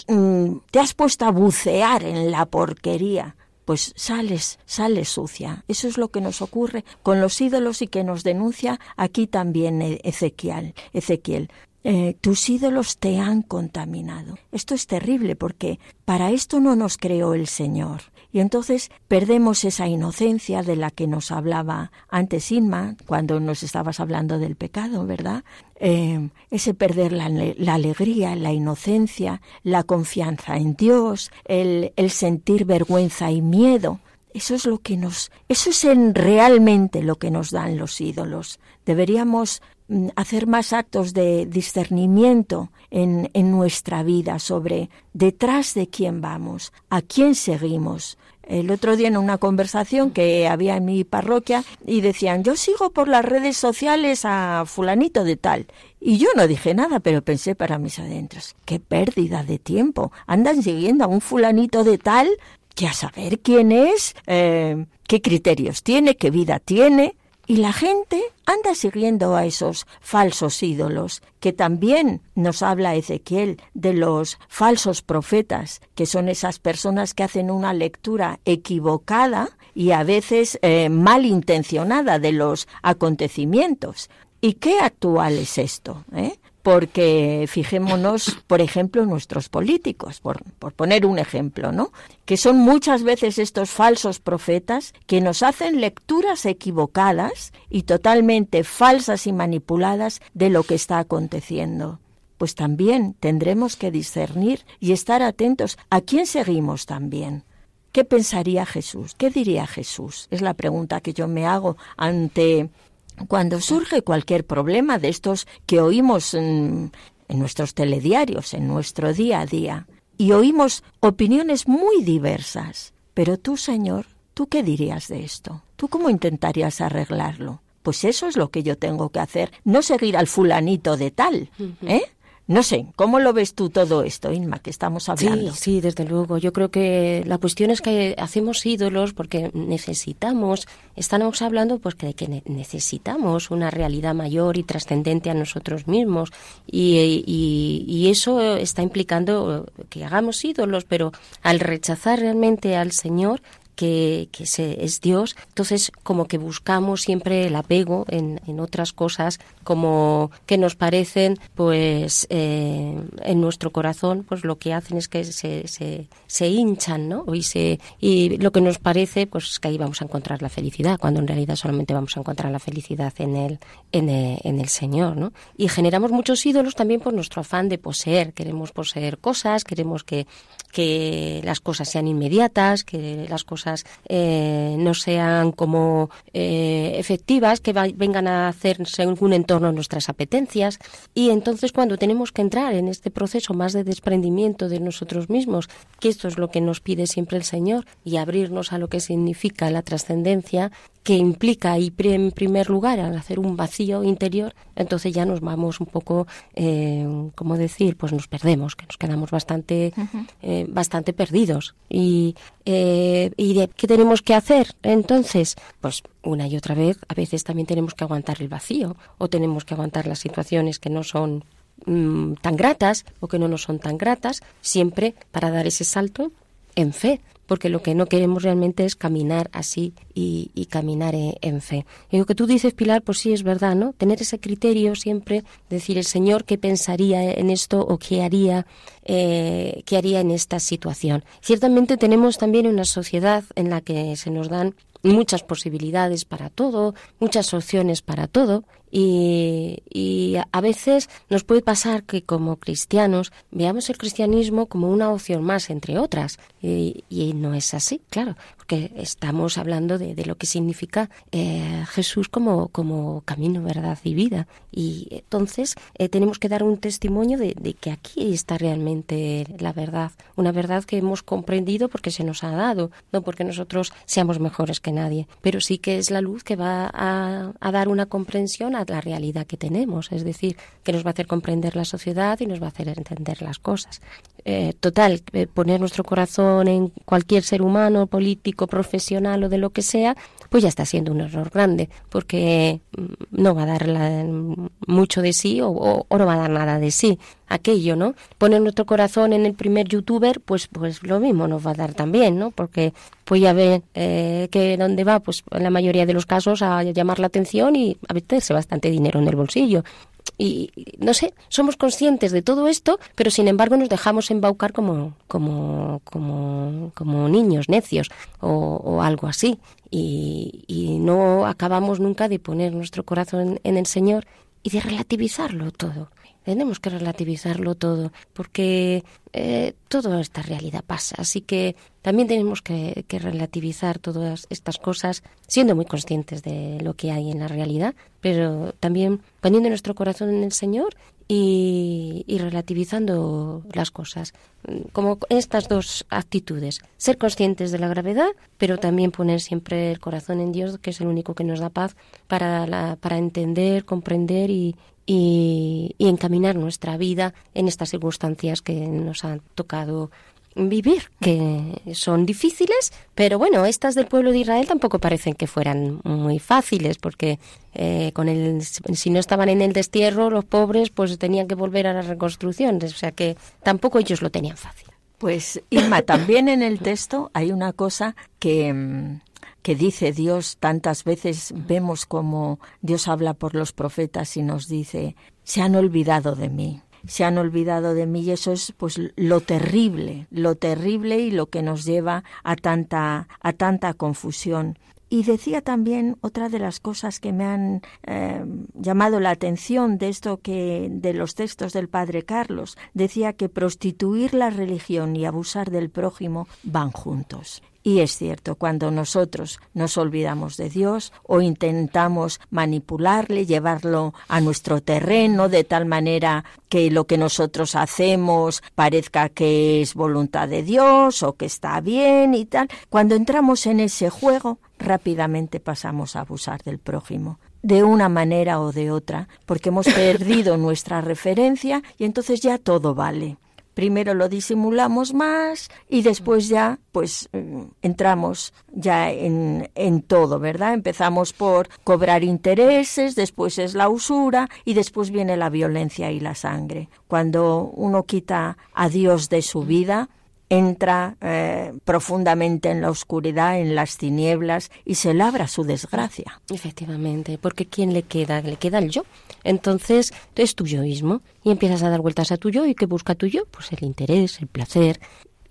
Mm, te has puesto a bucear en la porquería, pues sales, sales sucia. Eso es lo que nos ocurre con los ídolos y que nos denuncia aquí también e-, Ezequiel. Ezequiel. Eh, tus ídolos te han contaminado. Esto es terrible porque para esto no nos creó el Señor. Y entonces perdemos esa inocencia de la que nos hablaba antes Inma, cuando nos estabas hablando del pecado, ¿verdad? Eh, ese perder la, alegría, la inocencia, la confianza en Dios, el, sentir vergüenza y miedo. Eso es lo que nos, eso es en realmente lo que nos dan los ídolos. Deberíamos hacer más actos de discernimiento en, en, nuestra vida sobre detrás de quién vamos, a quién seguimos. El otro día en una conversación que había en mi parroquia y decían, yo sigo por las redes sociales a fulanito de tal. Y yo no dije nada, pero pensé para mis adentros, qué pérdida de tiempo. Andan siguiendo a un fulanito de tal que a saber quién es, eh, qué criterios tiene, qué vida tiene. Y la gente anda siguiendo a esos falsos ídolos, que también nos habla Ezequiel de los falsos profetas, que son esas personas que hacen una lectura equivocada y a veces eh, malintencionada de los acontecimientos. ¿Y qué actual es esto? Eh? Porque fijémonos, por ejemplo, en nuestros políticos, por, poner un ejemplo, ¿no? Que son muchas veces estos falsos profetas que nos hacen lecturas equivocadas y totalmente falsas y manipuladas de lo que está aconteciendo. Pues también tendremos que discernir y estar atentos a quién seguimos también. ¿Qué pensaría Jesús? ¿Qué diría Jesús? Es la pregunta que yo me hago ante cuando surge cualquier problema de estos que oímos en, nuestros telediarios, en nuestro día a día, y oímos opiniones muy diversas, pero tú, Señor, ¿tú qué dirías de esto? ¿Tú cómo intentarías arreglarlo? Pues eso es lo que yo tengo que hacer, no seguir al fulanito de tal, ¿eh? No sé, ¿cómo lo ves tú todo esto, Inma, que estamos hablando? Sí, sí, desde luego. Yo creo que la cuestión es que hacemos ídolos porque necesitamos, estamos hablando pues que, que necesitamos una realidad mayor y trascendente a nosotros mismos y, y eso está implicando que hagamos ídolos, pero al rechazar realmente al Señor que, que es Dios. Entonces, como que buscamos siempre el apego en, en otras cosas, como que nos parecen, pues, eh, en nuestro corazón, pues lo que hacen es que se, se, se hinchan, ¿no? Y, se, y lo que nos parece, pues, es que ahí vamos a encontrar la felicidad, cuando en realidad solamente vamos a encontrar la felicidad en el, en el, en el Señor, ¿no? Y generamos muchos ídolos también por nuestro afán de poseer. Queremos poseer cosas, queremos que, que las cosas sean inmediatas, que las cosas eh, no sean como eh, efectivas, que vengan a hacer según entorno nuestras apetencias. Y entonces cuando tenemos que entrar en este proceso más de desprendimiento de nosotros mismos, que esto es lo que nos pide siempre el Señor, y abrirnos a lo que significa la trascendencia, que implica, y en primer lugar, al hacer un vacío interior, entonces ya nos vamos un poco, eh, ¿cómo decir? Pues nos perdemos, que nos quedamos bastante, eh, bastante perdidos. Y, eh, ¿Y de, qué tenemos que hacer? Entonces, pues una y otra vez, a veces también tenemos que aguantar el vacío o tenemos que aguantar las situaciones que no son mm, tan gratas o que no nos son tan gratas, siempre para dar ese salto en fe, porque lo que no queremos realmente es caminar así y, caminar en, fe. Y lo que tú dices, Pilar, pues sí es verdad, ¿no? Tener ese criterio siempre, decir el Señor qué pensaría en esto o qué haría, eh, qué haría en esta situación. Ciertamente tenemos también una sociedad en la que se nos dan muchas posibilidades para todo, muchas opciones para todo, y, a veces nos puede pasar que como cristianos veamos el cristianismo como una opción más entre otras, y, no es así, claro, porque estamos hablando de, lo que significa eh, Jesús como, como camino, verdad y vida. Y entonces eh, tenemos que dar un testimonio de, que aquí está realmente la verdad, una verdad que hemos comprendido porque se nos ha dado, no porque nosotros seamos mejores que nadie, pero sí que es la luz que va a, a dar una comprensión a la realidad que tenemos, es decir, que nos va a hacer comprender la sociedad y nos va a hacer entender las cosas. Eh, total, eh, poner nuestro corazón en cualquier ser humano, político, profesional o de lo que sea, pues ya está siendo un error grande, porque mm, no va a dar mucho de sí o, no va a dar nada de sí. Aquello, ¿no? Poner nuestro corazón en el primer youtuber, pues, pues lo mismo nos va a dar también, ¿no? Porque pues ya ve eh, que dónde va, pues en la mayoría de los casos a llamar la atención y a meterse bastante dinero en el bolsillo y no sé, somos conscientes de todo esto, pero sin embargo nos dejamos embaucar como, como, como, como niños necios o, algo así. Y, y, no acabamos nunca de poner nuestro corazón en el Señor y de relativizarlo todo. Tenemos que relativizarlo todo, porque eh, toda esta realidad pasa. Así que también tenemos que, relativizar todas estas cosas, siendo muy conscientes de lo que hay en la realidad, pero también poniendo nuestro corazón en el Señor y, relativizando las cosas. Como estas dos actitudes, ser conscientes de la gravedad, pero también poner siempre el corazón en Dios, que es el único que nos da paz para, para entender, comprender y, y, encaminar nuestra vida en estas circunstancias que nos han tocado vivir, que son difíciles, pero bueno, estas del pueblo de Israel tampoco parecen que fueran muy fáciles, porque eh, con el, si no estaban en el destierro, los pobres pues tenían que volver a la reconstrucción, o sea que tampoco ellos lo tenían fácil. Pues Irma, también en el texto hay una cosa que mm, que dice Dios tantas veces vemos como Dios habla por los profetas y nos dice se han olvidado de mí se han olvidado de mí y eso es pues lo terrible lo terrible y lo que nos lleva a tanta a tanta confusión. Y decía también otra de las cosas que me han eh, llamado la atención de esto que de los textos del padre Carlos. Decía que prostituir la religión y abusar del prójimo van juntos. Y es cierto, cuando nosotros nos olvidamos de Dios o intentamos manipularle, llevarlo a nuestro terreno de tal manera que lo que nosotros hacemos parezca que es voluntad de Dios o que está bien y tal, cuando entramos en ese juego, rápidamente pasamos a abusar del prójimo de una manera o de otra, porque hemos perdido nuestra referencia y entonces ya todo vale primero lo disimulamos más y después ya pues mm, entramos ya en, en, todo, ¿verdad? Empezamos por cobrar intereses, después es la usura y después viene la violencia y la sangre. Cuando uno quita a Dios de su vida, entra eh, profundamente en la oscuridad, en las tinieblas y se labra su desgracia. Efectivamente, porque ¿quién le queda? Le queda el yo. Entonces es tu yoísmo y empiezas a dar vueltas a tu yo y ¿qué busca tu yo? Pues el interés, el placer,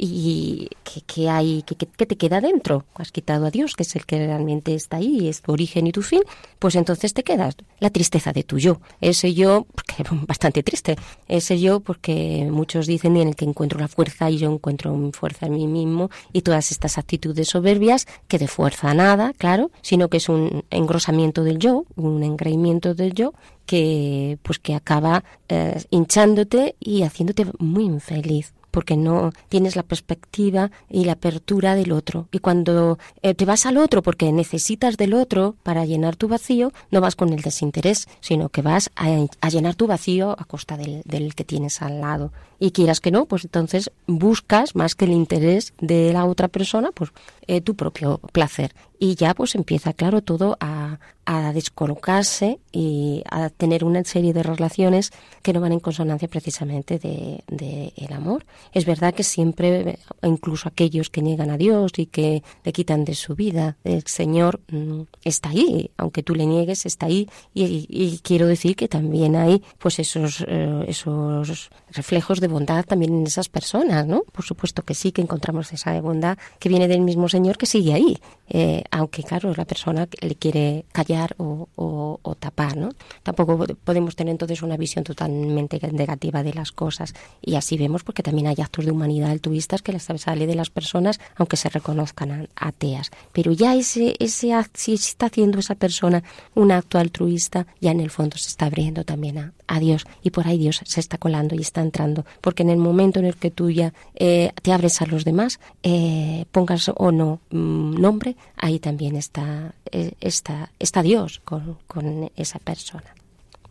y que, hay que, te queda dentro. Has quitado a Dios que es el que realmente está ahí es tu origen y tu fin pues entonces te quedas. La tristeza de tu yo. Ese yo porque bastante triste. Ese yo porque muchos dicen en el que encuentro la fuerza y yo encuentro mi fuerza en mí mismo y todas estas actitudes soberbias que de fuerza nada claro sino que es un engrosamiento del yo un engreimiento del yo que pues que acaba eh, hinchándote y haciéndote muy infeliz porque no tienes la perspectiva y la apertura del otro. Y cuando eh, te vas al otro porque necesitas del otro para llenar tu vacío, no vas con el desinterés, sino que vas a, llenar tu vacío a costa del, del que tienes al lado. Y quieras que no, pues entonces buscas más que el interés de la otra persona, pues eh, tu propio placer. Y ya pues empieza, claro, todo a, a descolocarse y a tener una serie de relaciones que no van en consonancia precisamente de, el amor. Es verdad que siempre, incluso aquellos que niegan a Dios y que le quitan de su vida, el Señor mm, está ahí, aunque tú le niegues, está ahí. Y, quiero decir que también hay pues esos, eh, esos reflejos de bondad también en esas personas, ¿no? Por supuesto que sí, que encontramos esa bondad que viene del mismo Señor que sigue ahí, eh, aunque claro, la persona le quiere callar o, o, tapar, ¿no? Tampoco podemos tener entonces una visión totalmente negativa de las cosas. Y así vemos porque también hay actos de humanidad altruistas que les sale de las personas aunque se reconozcan ateas, pero ya ese ese si está haciendo esa persona un acto altruista, ya en el fondo se está abriendo también a, a Dios. Y por ahí Dios se está colando y está entrando, porque en el momento en el que tú ya eh, te abres a los demás, eh, pongas o no mm, nombre, ahí también está, eh, está, está Dios con, con esa persona.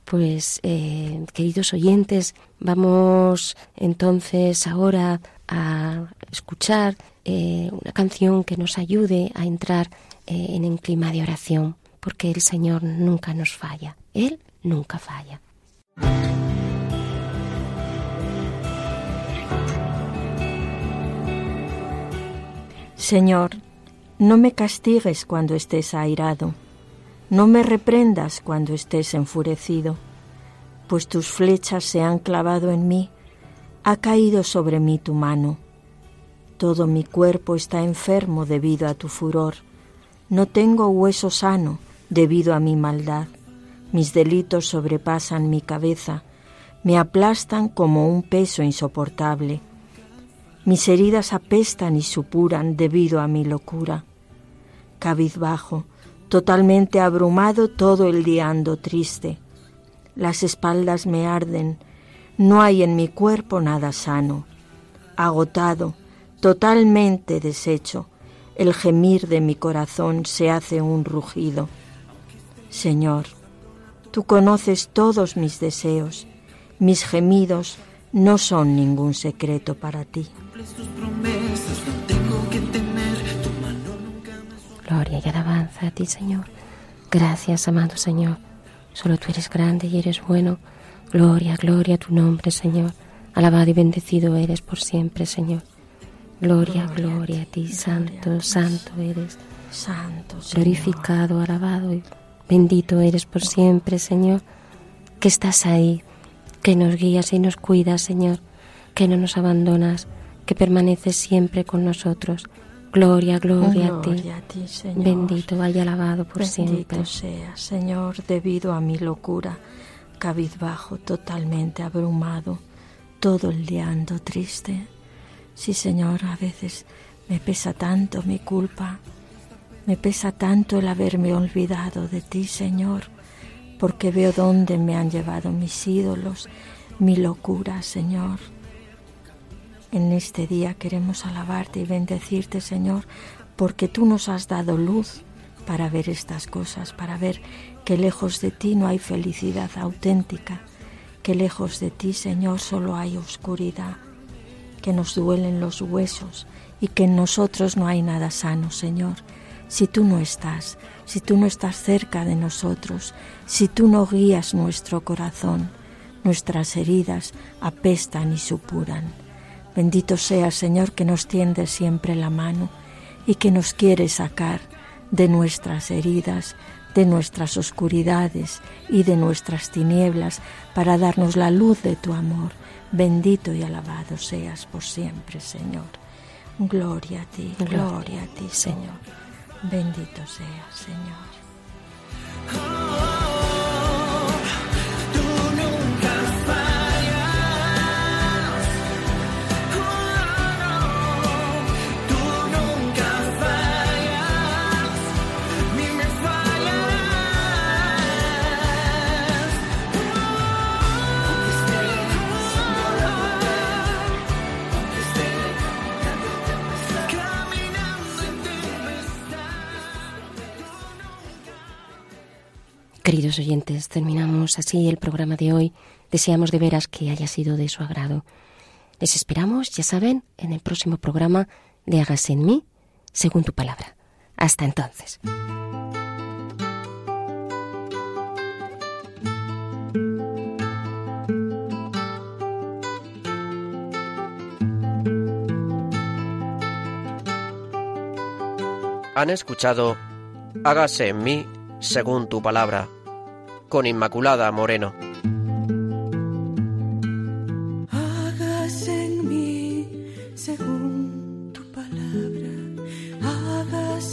Pues, queridos oyentes, vamos entonces ahora a escuchar una canción que nos ayude a entrar en el clima de oración, porque el Señor nunca nos falla, Él nunca falla. Señor, no me castigues cuando estés airado, no me reprendas cuando estés enfurecido, pues tus flechas se han clavado en mí, ha caído sobre mí tu mano. Todo mi cuerpo está enfermo debido a tu furor, no tengo hueso sano debido a mi maldad. Mis delitos sobrepasan mi cabeza, me aplastan como un peso insoportable. Mis heridas apestan y supuran debido a mi locura. Cabizbajo, totalmente abrumado, todo el día ando triste. Las espaldas me arden, no hay en mi cuerpo nada sano. Agotado, totalmente deshecho, el gemir de mi corazón se hace un rugido. Señor, Tú conoces todos mis deseos, mis gemidos no son ningún secreto para ti. Gloria y alabanza a ti, Señor. Gracias, amado Señor. Solo tú eres grande y eres bueno. Gloria, gloria a tu nombre, Señor. Alabado y bendecido eres por siempre, Señor. Gloria, gloria, a ti, santo, santo eres. Santo, Glorificado, alabado y Bendito eres por siempre, Señor, que estás ahí, que nos guías y nos cuidas, Señor, que no nos abandonas, que permaneces siempre con nosotros. Gloria, gloria, a ti. Señor. Bendito vaya alabado por siempre. Bendito sea, Señor, debido a mi locura, cabizbajo, totalmente abrumado, todo el día ando triste. Sí, Señor, a veces me pesa tanto mi culpa, me pesa tanto el haberme olvidado de ti, Señor, porque veo dónde me han llevado mis ídolos, mi locura, Señor. En este día queremos alabarte y bendecirte, Señor, porque tú nos has dado luz para ver estas cosas, para ver que lejos de ti no hay felicidad auténtica, que lejos de ti, Señor, solo hay oscuridad, que nos duelen los huesos y que en nosotros no hay nada sano, Señor si tú no estás, si tú no estás cerca de nosotros, si tú no guías nuestro corazón, nuestras heridas apestan y supuran. Bendito sea, Señor, que nos tiende siempre la mano y que nos quiere sacar de nuestras heridas, de nuestras oscuridades y de nuestras tinieblas para darnos la luz de tu amor. Bendito y alabado seas por siempre, Señor. Gloria a ti, gloria a ti, Señor. Bendito sea, Señor. Oyentes, terminamos así el programa de hoy. Deseamos de veras que haya sido de su agrado. Les esperamos, ya saben, en el próximo programa de Hágase en mí, según tu palabra. Hasta entonces. Han escuchado Hágase en mí según tu palabra, con Inmaculada Moreno.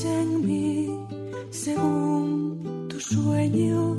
En mí según tu sueño